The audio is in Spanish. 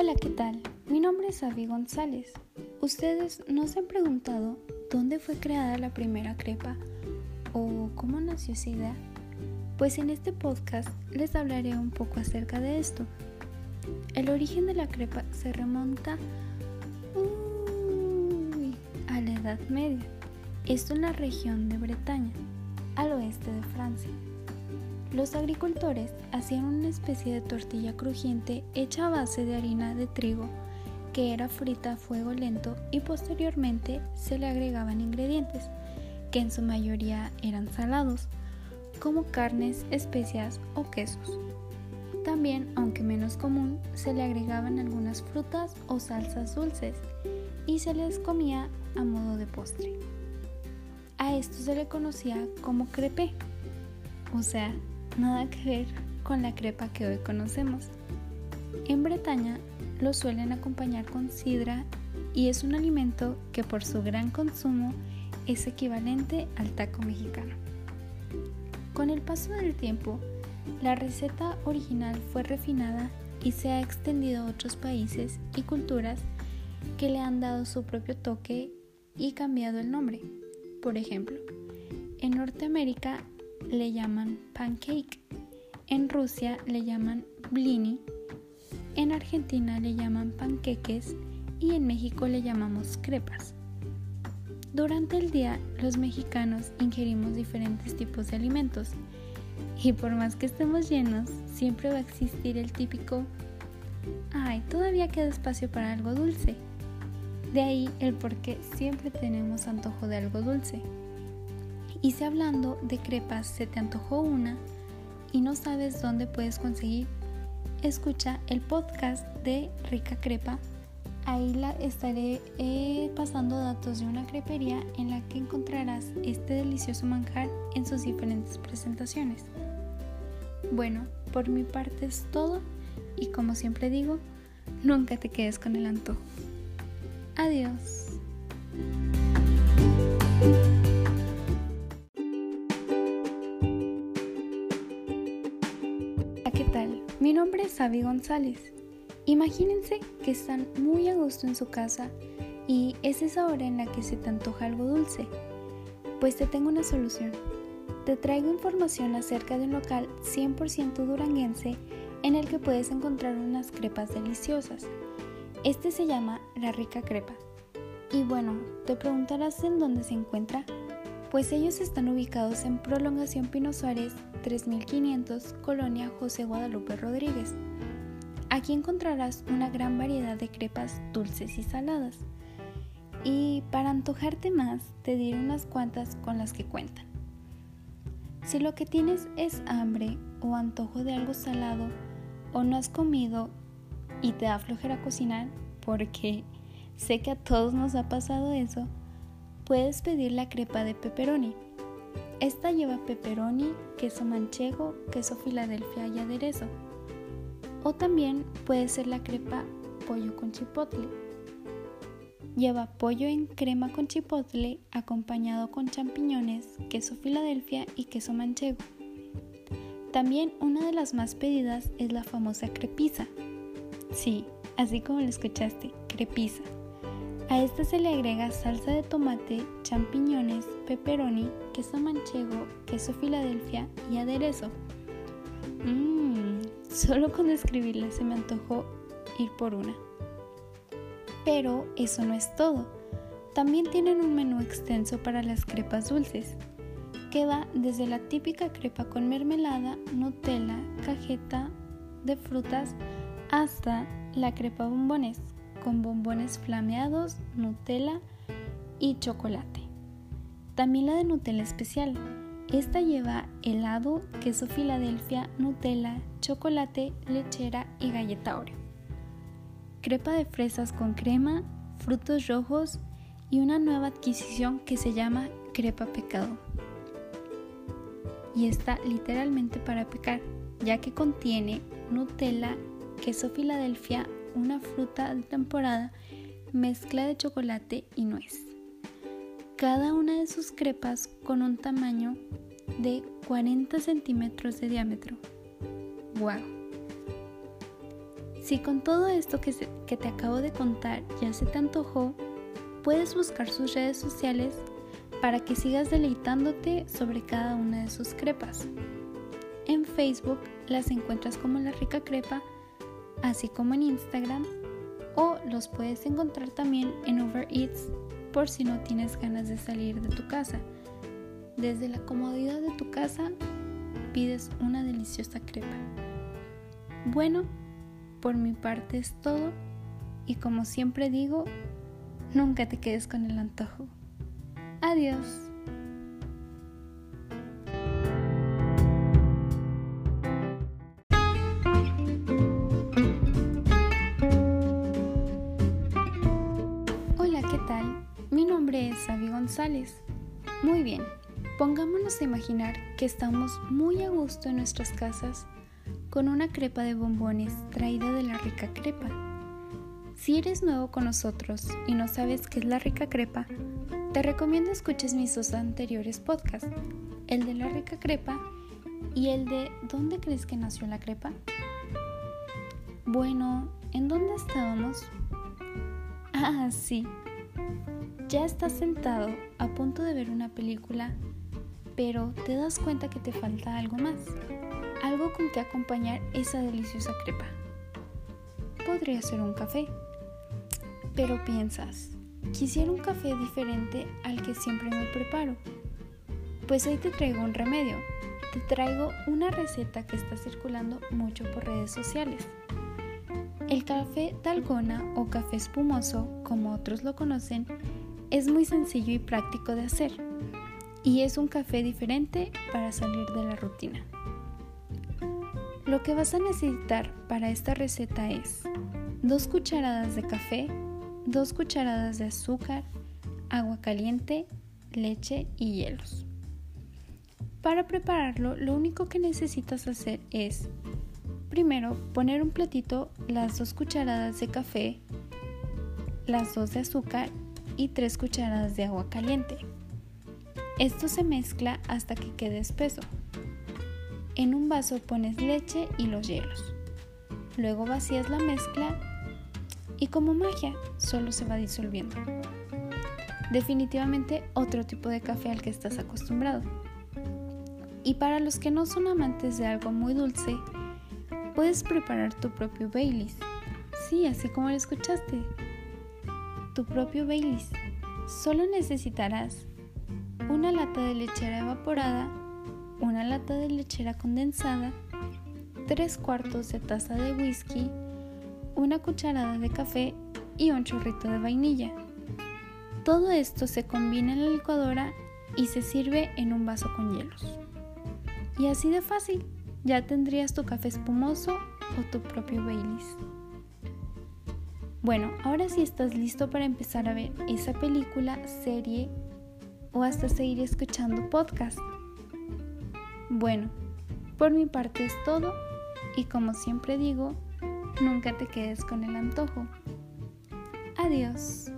Hola, ¿qué tal? Mi nombre es Avi González. ¿Ustedes no se han preguntado dónde fue creada la primera crepa o cómo nació esa idea? Pues en este podcast les hablaré un poco acerca de esto. El origen de la crepa se remonta a la Edad Media, esto en la región de Bretaña, al oeste de Francia. Los agricultores hacían una especie de tortilla crujiente hecha a base de harina de trigo que era frita a fuego lento y posteriormente se le agregaban ingredientes que en su mayoría eran salados, como carnes, especias o quesos. También, aunque menos común, se le agregaban algunas frutas o salsas dulces y se les comía a modo de postre. A esto se le conocía como crepé, o sea, nada que ver con la crepa que hoy conocemos. En Bretaña lo suelen acompañar con sidra y es un alimento que por su gran consumo es equivalente al taco mexicano. Con el paso del tiempo, la receta original fue refinada y se ha extendido a otros países y culturas que le han dado su propio toque y cambiado el nombre. Por ejemplo, en Norteamérica le llaman pancake, en Rusia le llaman blini, en Argentina le llaman panqueques y en México le llamamos crepas. Durante el día los mexicanos ingerimos diferentes tipos de alimentos y por más que estemos llenos, siempre va a existir el típico, ay, todavía queda espacio para algo dulce. De ahí el por qué siempre tenemos antojo de algo dulce. Y si hablando de crepas se te antojó una y no sabes dónde puedes conseguir, escucha el podcast de Rica Crepa. Ahí la estaré eh, pasando datos de una crepería en la que encontrarás este delicioso manjar en sus diferentes presentaciones. Bueno, por mi parte es todo y como siempre digo, nunca te quedes con el antojo. Adiós. Mi nombre es Avi González. Imagínense que están muy a gusto en su casa y es esa hora en la que se te antoja algo dulce. Pues te tengo una solución. Te traigo información acerca de un local 100% duranguense en el que puedes encontrar unas crepas deliciosas. Este se llama La Rica Crepa. Y bueno, te preguntarás en dónde se encuentra. Pues ellos están ubicados en Prolongación Pino Suárez 3500, Colonia José Guadalupe Rodríguez. Aquí encontrarás una gran variedad de crepas dulces y saladas. Y para antojarte más, te diré unas cuantas con las que cuentan. Si lo que tienes es hambre o antojo de algo salado o no has comido y te da flojera cocinar, porque sé que a todos nos ha pasado eso, puedes pedir la crepa de pepperoni. Esta lleva pepperoni, queso manchego, queso Filadelfia y aderezo. O también puede ser la crepa pollo con chipotle. Lleva pollo en crema con chipotle acompañado con champiñones, queso Filadelfia y queso manchego. También una de las más pedidas es la famosa crepisa. Sí, así como lo escuchaste, crepisa. A esta se le agrega salsa de tomate, champiñones, pepperoni, queso manchego, queso Filadelfia y aderezo. Mmm, solo con describirla se me antojó ir por una. Pero eso no es todo. También tienen un menú extenso para las crepas dulces, que va desde la típica crepa con mermelada, Nutella, cajeta de frutas, hasta la crepa bombones, con bombones flameados, Nutella y chocolate. También la de Nutella especial. Esta lleva helado, queso Filadelfia, Nutella, chocolate, lechera y galleta Oreo. Crepa de fresas con crema, frutos rojos y una nueva adquisición que se llama crepa pecado. Y está literalmente para pecar, ya que contiene Nutella, queso Filadelfia, una fruta de temporada, mezcla de chocolate y nuez. Cada una de sus crepas con un tamaño de 40 centímetros de diámetro. ¡Wow! Si con todo esto que, que te acabo de contar ya se te antojó, puedes buscar sus redes sociales para que sigas deleitándote sobre cada una de sus crepas. En Facebook las encuentras como La Rica Crepa, así como en Instagram, o los puedes encontrar también en Uber Eats por si no tienes ganas de salir de tu casa. Desde la comodidad de tu casa pides una deliciosa crepa. Bueno, por mi parte es todo y como siempre digo, nunca te quedes con el antojo. Adiós. Muy bien, pongámonos a imaginar que estamos muy a gusto en nuestras casas con una crepa de bombones traída de la rica crepa. Si eres nuevo con nosotros y no sabes qué es la rica crepa, te recomiendo escuches mis dos anteriores podcasts, el de la rica crepa y el de ¿Dónde crees que nació la crepa? Bueno, ¿en dónde estábamos? Ah, sí. Ya estás sentado a punto de ver una película, pero te das cuenta que te falta algo más, algo con que acompañar esa deliciosa crepa. Podría ser un café, pero piensas, Quisiera un café diferente al que siempre me preparo. Pues hoy te traigo un remedio. Te traigo una receta que está circulando mucho por redes sociales. El café dalgona o café espumoso, como otros lo conocen, es muy sencillo y práctico de hacer. Y es un café diferente para salir de la rutina. Lo que vas a necesitar para esta receta es 2 cucharadas de café, 2 cucharadas de azúcar, agua caliente, leche y hielos. Para prepararlo, lo único que necesitas hacer es, primero, poner un platito las 2 cucharadas de café, las 2 de azúcar y 3 cucharadas de agua caliente. Esto se mezcla hasta que quede espeso. En un vaso pones leche y los hielos. Luego vacías la mezcla y como magia solo se va disolviendo. Definitivamente otro tipo de café al que estás acostumbrado. Y para los que no son amantes de algo muy dulce, puedes preparar tu propio Baileys. Sí, así como lo escuchaste. Tu propio Baileys. Solo necesitarás una lata de lechera evaporada, una lata de lechera condensada, tres cuartos de taza de whisky, una cucharada de café y un chorrito de vainilla. Todo esto se combina en la licuadora y se sirve en un vaso con hielos. Y así de fácil, ya tendrías tu café espumoso o tu propio Baileys. Bueno, ahora sí estás listo para empezar a ver esa película, serie o hasta seguir escuchando podcast. Bueno, por mi parte es todo y como siempre digo, Nunca te quedes con el antojo. Adiós.